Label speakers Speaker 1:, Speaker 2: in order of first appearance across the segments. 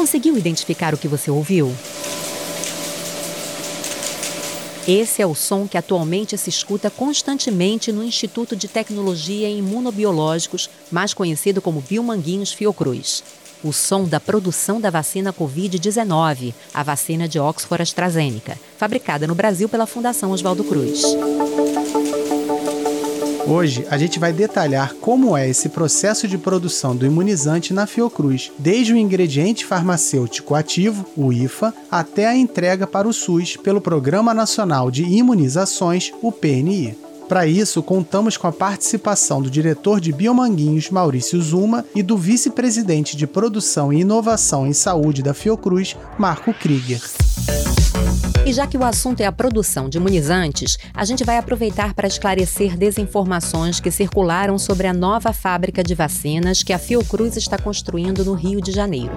Speaker 1: Conseguiu identificar o que você ouviu? Esse é o som que atualmente se escuta constantemente no Instituto de Tecnologia e Imunobiológicos, mais conhecido como Biomanguinhos Fiocruz. O som da produção da vacina Covid-19, a vacina de Oxford AstraZeneca, fabricada no Brasil pela Fundação Oswaldo Cruz.
Speaker 2: Hoje a gente vai detalhar como é esse processo de produção do imunizante na Fiocruz, desde o ingrediente farmacêutico ativo, o IFA, até a entrega para o SUS pelo Programa Nacional de Imunizações, o PNI. Para isso, contamos com a participação do diretor de Biomanguinhos, Maurício Zuma, e do vice-presidente de Produção e Inovação em Saúde da Fiocruz, Marco Krieger.
Speaker 1: E já que o assunto é a produção de imunizantes, a gente vai aproveitar para esclarecer desinformações que circularam sobre a nova fábrica de vacinas que a Fiocruz está construindo no Rio de Janeiro.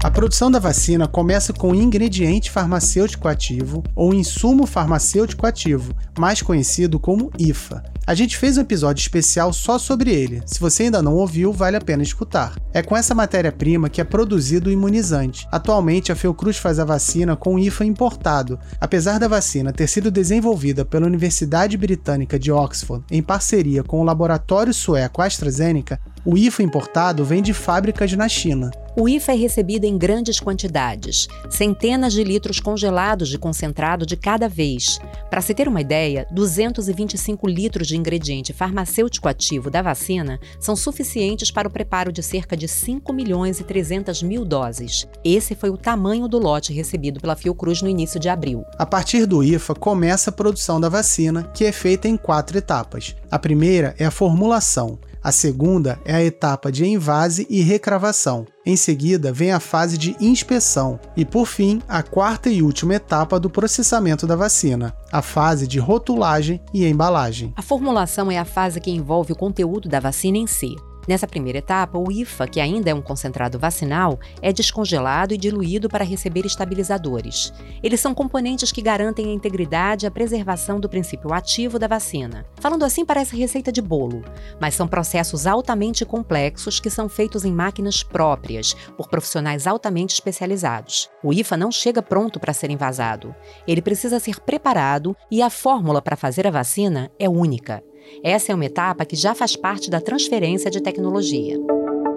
Speaker 2: A produção da vacina começa com o ingrediente farmacêutico ativo ou insumo farmacêutico ativo, mais conhecido como IFA. A gente fez um episódio especial só sobre ele. Se você ainda não ouviu, vale a pena escutar. É com essa matéria-prima que é produzido o imunizante. Atualmente, a Fiocruz faz a vacina com IFA importado. Apesar da vacina ter sido desenvolvida pela Universidade Britânica de Oxford em parceria com o laboratório sueco AstraZeneca, o IFA importado vem de fábricas na China.
Speaker 1: O IFA é recebido em grandes quantidades, centenas de litros congelados de concentrado de cada vez. Para se ter uma ideia, 225 litros de ingrediente farmacêutico ativo da vacina são suficientes para o preparo de cerca de 5 milhões e 300 mil doses. Esse foi o tamanho do lote recebido pela Fiocruz no início de abril.
Speaker 2: A partir do IFA começa a produção da vacina, que é feita em quatro etapas. A primeira é a formulação. A segunda é a etapa de envase e recravação. Em seguida, vem a fase de inspeção e, por fim, a quarta e última etapa do processamento da vacina, a fase de rotulagem e embalagem.
Speaker 1: A formulação é a fase que envolve o conteúdo da vacina em si. Nessa primeira etapa, o IFA, que ainda é um concentrado vacinal, é descongelado e diluído para receber estabilizadores. Eles são componentes que garantem a integridade e a preservação do princípio ativo da vacina. Falando assim, parece receita de bolo, mas são processos altamente complexos que são feitos em máquinas próprias, por profissionais altamente especializados. O IFA não chega pronto para ser envasado. Ele precisa ser preparado e a fórmula para fazer a vacina é única. Essa é uma etapa que já faz parte da transferência de tecnologia.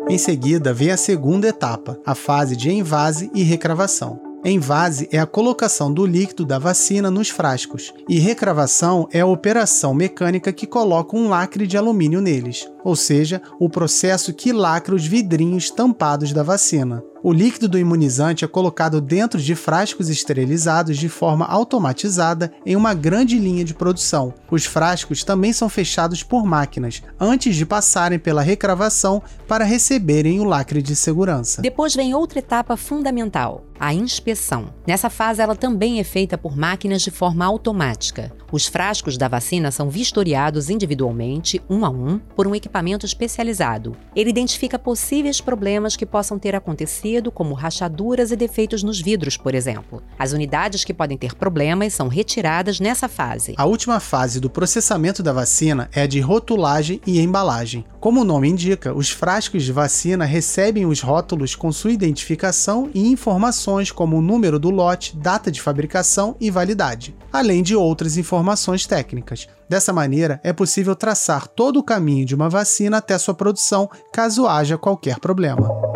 Speaker 2: Em seguida, vem a segunda etapa, a fase de envase e recravação. Envase é a colocação do líquido da vacina nos frascos, e recravação é a operação mecânica que coloca um lacre de alumínio neles, ou seja, o processo que lacra os vidrinhos tampados da vacina. O líquido do imunizante é colocado dentro de frascos esterilizados de forma automatizada em uma grande linha de produção. Os frascos também são fechados por máquinas antes de passarem pela recravação para receberem o lacre de segurança.
Speaker 1: Depois vem outra etapa fundamental, a inspeção. Nessa fase, ela também é feita por máquinas de forma automática. Os frascos da vacina são vistoriados individualmente, um a um, por um equipamento especializado. Ele identifica possíveis problemas que possam ter acontecido, como rachaduras e defeitos nos vidros, por exemplo. As unidades que podem ter problemas são retiradas nessa fase.
Speaker 2: A última fase do processamento da vacina é a de rotulagem e embalagem. Como o nome indica, os frascos de vacina recebem os rótulos com sua identificação e informações como o número do lote, data de fabricação e validade, além de outras informações técnicas. Dessa maneira, é possível traçar todo o caminho de uma vacina até sua produção, caso haja qualquer problema.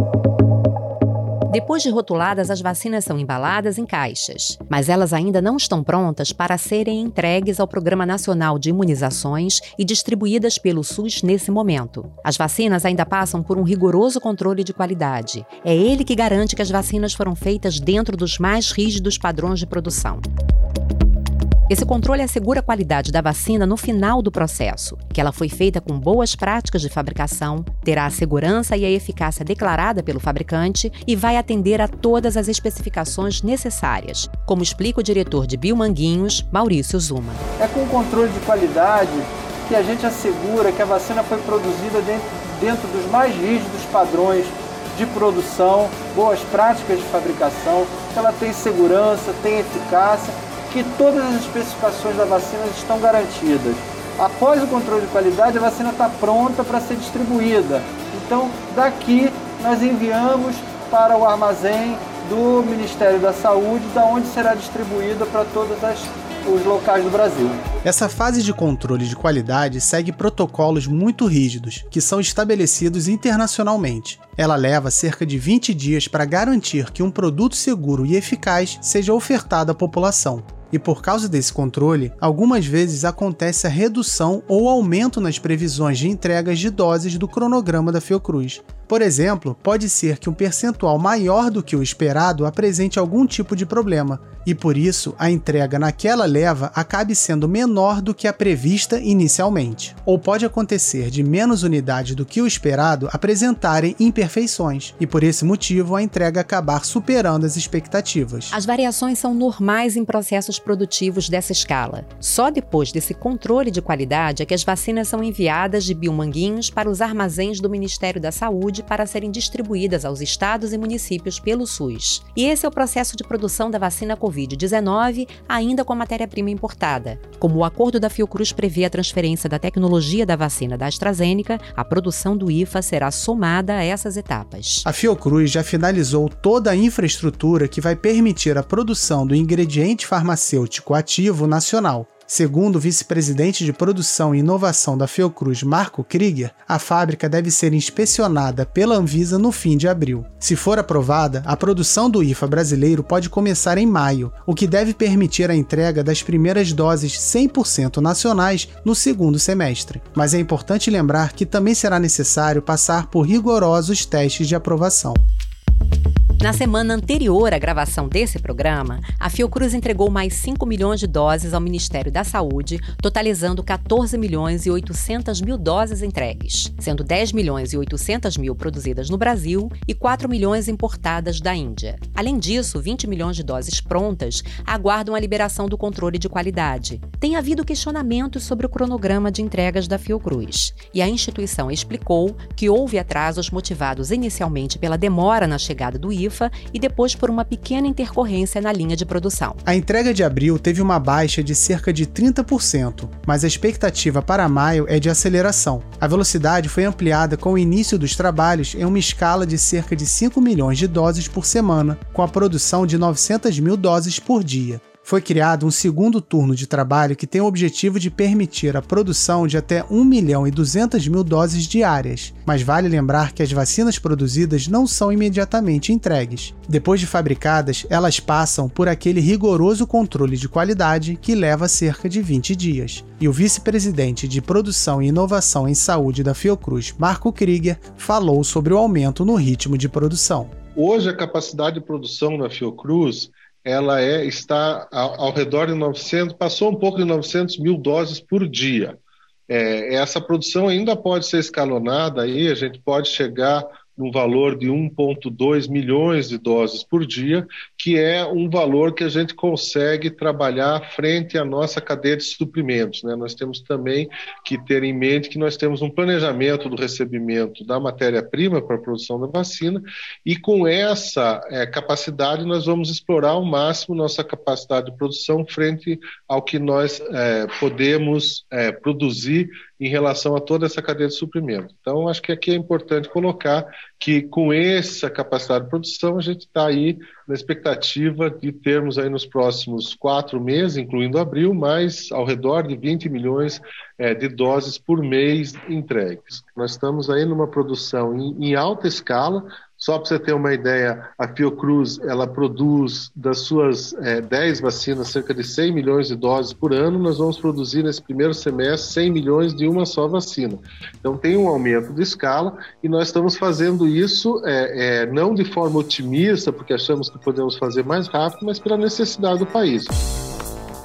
Speaker 1: Depois de rotuladas, as vacinas são embaladas em caixas, mas elas ainda não estão prontas para serem entregues ao Programa Nacional de Imunizações e distribuídas pelo SUS nesse momento. As vacinas ainda passam por um rigoroso controle de qualidade. É ele que garante que as vacinas foram feitas dentro dos mais rígidos padrões de produção. Esse controle assegura a qualidade da vacina no final do processo, que ela foi feita com boas práticas de fabricação, terá a segurança e a eficácia declarada pelo fabricante e vai atender a todas as especificações necessárias, como explica o diretor de Biomanguinhos, Maurício Zuma.
Speaker 3: É com controle de qualidade que a gente assegura que a vacina foi produzida dentro, dentro dos mais rígidos padrões de produção, boas práticas de fabricação, ela tem segurança, tem eficácia, que todas as especificações da vacina estão garantidas. Após o controle de qualidade, a vacina está pronta para ser distribuída. Então, daqui nós enviamos para o armazém do Ministério da Saúde, da onde será distribuída para todas as os locais do Brasil.
Speaker 2: Essa fase de controle de qualidade segue protocolos muito rígidos, que são estabelecidos internacionalmente. Ela leva cerca de 20 dias para garantir que um produto seguro e eficaz seja ofertado à população. E por causa desse controle, algumas vezes acontece a redução ou aumento nas previsões de entregas de doses do cronograma da Fiocruz. Por exemplo, pode ser que um percentual maior do que o esperado apresente algum tipo de problema, e por isso a entrega naquela leva acabe sendo menor do que a prevista inicialmente. Ou pode acontecer de menos unidades do que o esperado apresentarem imperfeições, e por esse motivo a entrega acabar superando as expectativas.
Speaker 1: As variações são normais em processos produtivos dessa escala. Só depois desse controle de qualidade é que as vacinas são enviadas de biomanguinhos para os armazéns do Ministério da Saúde para serem distribuídas aos estados e municípios pelo SUS. E esse é o processo de produção da vacina Covid-19, ainda com matéria-prima importada. Como o acordo da Fiocruz prevê a transferência da tecnologia da vacina da AstraZeneca, a produção do IFA será somada a essas etapas.
Speaker 2: A Fiocruz já finalizou toda a infraestrutura que vai permitir a produção do ingrediente farmacêutico ativo nacional, Segundo o vice-presidente de produção e inovação da Fiocruz, Marco Krieger, a fábrica deve ser inspecionada pela Anvisa no fim de abril. Se for aprovada, a produção do IFA brasileiro pode começar em maio, o que deve permitir a entrega das primeiras doses 100% nacionais no segundo semestre. Mas é importante lembrar que também será necessário passar por rigorosos testes de aprovação.
Speaker 1: Na semana anterior à gravação desse programa, a Fiocruz entregou mais 5 milhões de doses ao Ministério da Saúde, totalizando 14 milhões e 800 mil doses entregues, sendo 10 milhões e 800 mil produzidas no Brasil e 4 milhões importadas da Índia. Além disso, 20 milhões de doses prontas aguardam a liberação do controle de qualidade. Tem havido questionamentos sobre o cronograma de entregas da Fiocruz, e a instituição explicou que houve atrasos motivados inicialmente pela demora na chegada do IFA e depois por uma pequena intercorrência na linha de produção.
Speaker 2: A entrega de abril teve uma baixa de cerca de 30%, mas a expectativa para maio é de aceleração. A velocidade foi ampliada com o início dos trabalhos em uma escala de cerca de 5 milhões de doses por semana, com a produção de 900 mil doses por dia foi criado um segundo turno de trabalho que tem o objetivo de permitir a produção de até 1 milhão e 200 mil doses diárias, mas vale lembrar que as vacinas produzidas não são imediatamente entregues. Depois de fabricadas, elas passam por aquele rigoroso controle de qualidade que leva cerca de 20 dias. E o vice-presidente de Produção e Inovação em Saúde da Fiocruz, Marco Krieger, falou sobre o aumento no ritmo de produção.
Speaker 4: Hoje, a capacidade de produção na Fiocruz ela é, está ao, ao, redor de 900, passou um pouco de 900 mil doses por dia. É, essa produção ainda pode ser escalonada, aí a gente pode chegar num valor de 1,2 milhões de doses por dia, que é um valor que a gente consegue trabalhar frente à nossa cadeia de suprimentos. Né? Nós temos também que ter em mente que nós temos um planejamento do recebimento da matéria-prima para a produção da vacina, e com essa é, capacidade nós vamos explorar ao máximo nossa capacidade de produção frente ao que nós é, podemos é, produzir em relação a toda essa cadeia de suprimento. Então, acho que aqui é importante colocar que com essa capacidade de produção a gente está aí na expectativa de termos aí nos próximos quatro meses, incluindo abril, mais ao redor de 20 milhões é, de doses por mês entregues. Nós estamos aí numa produção em, em alta escala, só para você ter uma ideia, a Fiocruz ela produz das suas é, 10 vacinas cerca de 100 milhões de doses por ano. Nós vamos produzir nesse primeiro semestre 100 milhões de uma só vacina. Então tem um aumento de escala e nós estamos fazendo isso é, é, não de forma otimista, porque achamos que podemos fazer mais rápido, mas pela necessidade do país.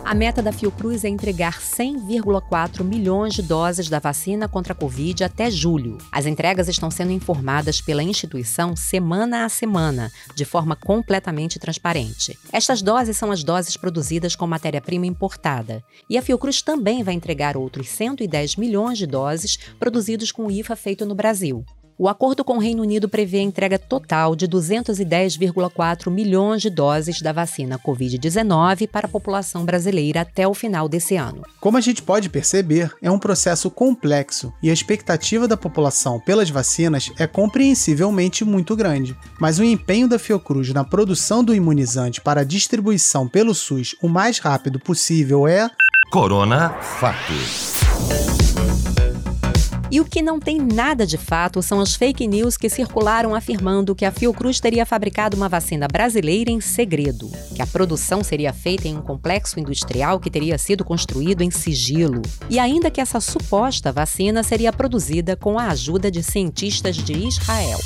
Speaker 1: A meta da Fiocruz é entregar 100,4 milhões de doses da vacina contra a Covid até julho. As entregas estão sendo informadas pela instituição semana a semana, de forma completamente transparente. Estas doses são as doses produzidas com matéria-prima importada. E a Fiocruz também vai entregar outros 110 milhões de doses produzidos com IFA feito no Brasil. O acordo com o Reino Unido prevê a entrega total de 210,4 milhões de doses da vacina Covid-19 para a população brasileira até o final desse ano.
Speaker 2: Como a gente pode perceber, é um processo complexo e a expectativa da população pelas vacinas é compreensivelmente muito grande. Mas o empenho da Fiocruz na produção do imunizante para a distribuição pelo SUS o mais rápido possível é.
Speaker 5: Corona Fatos.
Speaker 1: E o que não tem nada de fato são as fake news que circularam afirmando que a Fiocruz teria fabricado uma vacina brasileira em segredo, que a produção seria feita em um complexo industrial que teria sido construído em sigilo, e ainda que essa suposta vacina seria produzida com a ajuda de cientistas de Israel.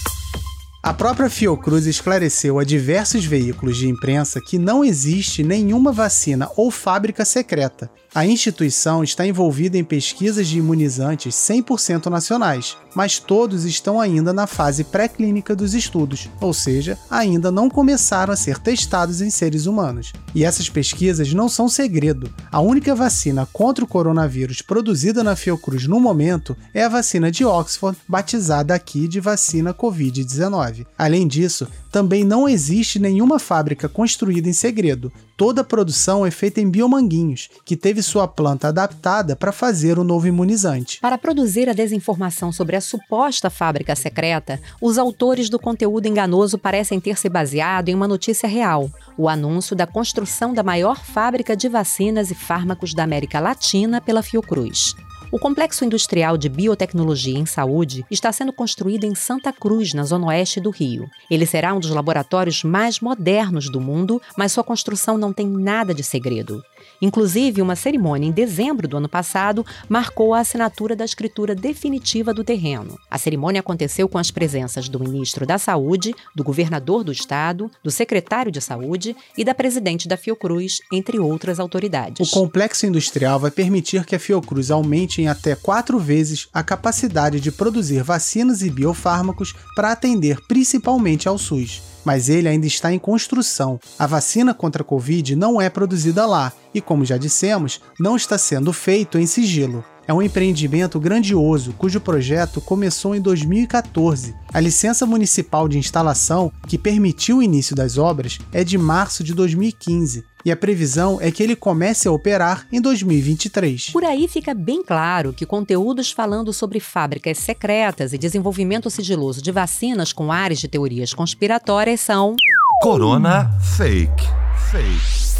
Speaker 2: A própria Fiocruz esclareceu a diversos veículos de imprensa que não existe nenhuma vacina ou fábrica secreta. A instituição está envolvida em pesquisas de imunizantes 100% nacionais, mas todos estão ainda na fase pré-clínica dos estudos, ou seja, ainda não começaram a ser testados em seres humanos. E essas pesquisas não são segredo. A única vacina contra o coronavírus produzida na Fiocruz no momento é a vacina de Oxford, batizada aqui de vacina Covid-19. Além disso, também não existe nenhuma fábrica construída em segredo. Toda a produção é feita em biomanguinhos, que teve sua planta adaptada para fazer o novo imunizante.
Speaker 1: Para produzir a desinformação sobre a suposta fábrica secreta, os autores do conteúdo enganoso parecem ter se baseado em uma notícia real: o anúncio da construção da maior fábrica de vacinas e fármacos da América Latina pela Fiocruz. O complexo industrial de biotecnologia em saúde está sendo construído em Santa Cruz, na zona oeste do Rio. Ele será um dos laboratórios mais modernos do mundo, mas sua construção não tem nada de segredo. Inclusive, uma cerimônia em dezembro do ano passado marcou a assinatura da escritura definitiva do terreno. A cerimônia aconteceu com as presenças do ministro da Saúde, do governador do estado, do secretário de Saúde e da presidente da Fiocruz, entre outras autoridades.
Speaker 2: O complexo industrial vai permitir que a Fiocruz aumente em até quatro vezes a capacidade de produzir vacinas e biofármacos para atender principalmente ao SUS mas ele ainda está em construção. A vacina contra a Covid não é produzida lá e, como já dissemos, não está sendo feito em sigilo. É um empreendimento grandioso cujo projeto começou em 2014. A licença municipal de instalação, que permitiu o início das obras, é de março de 2015 e a previsão é que ele comece a operar em 2023.
Speaker 1: Por aí fica bem claro que conteúdos falando sobre fábricas secretas e desenvolvimento sigiloso de vacinas com áreas de teorias conspiratórias são.
Speaker 5: Corona Fake. Fake.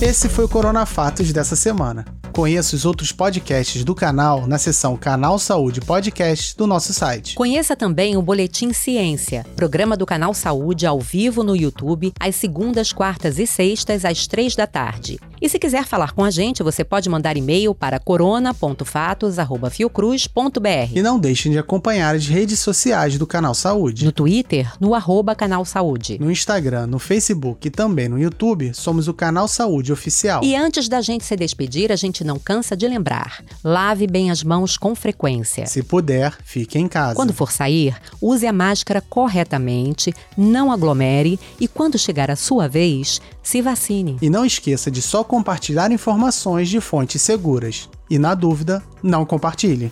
Speaker 2: Esse foi o Corona Fatos dessa semana. Conheça os outros podcasts do canal na seção Canal Saúde Podcast do nosso site.
Speaker 1: Conheça também o Boletim Ciência, programa do Canal Saúde ao vivo no YouTube, às segundas, quartas e sextas, às três da tarde. E se quiser falar com a gente, você pode mandar e-mail para corona.fatos.fiocruz.br.
Speaker 2: E não deixem de acompanhar as redes sociais do Canal Saúde.
Speaker 1: No Twitter, no arroba Canal Saúde.
Speaker 2: No Instagram, no Facebook e também no YouTube, somos o Canal Saúde Oficial.
Speaker 1: E antes da gente se despedir, a gente não cansa de lembrar: lave bem as mãos com frequência.
Speaker 2: Se puder, fique em casa.
Speaker 1: Quando for sair, use a máscara corretamente, não aglomere e quando chegar a sua vez, se vacine.
Speaker 2: E não esqueça de só compartilhar informações de fontes seguras. E na dúvida, não compartilhe.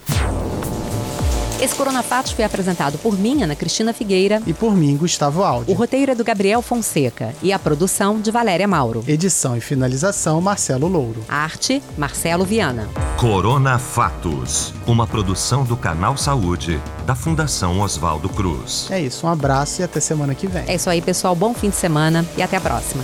Speaker 1: Esse Corona Fatos foi apresentado por mim, Ana Cristina Figueira.
Speaker 2: E por mim, Gustavo Aldi.
Speaker 1: O roteiro é do Gabriel Fonseca e a produção de Valéria Mauro.
Speaker 2: Edição e finalização, Marcelo Louro.
Speaker 1: Arte, Marcelo Viana.
Speaker 5: Corona Fatos, uma produção do Canal Saúde, da Fundação Oswaldo Cruz.
Speaker 2: É isso, um abraço e até semana que vem.
Speaker 1: É isso aí, pessoal. Bom fim de semana e até a próxima.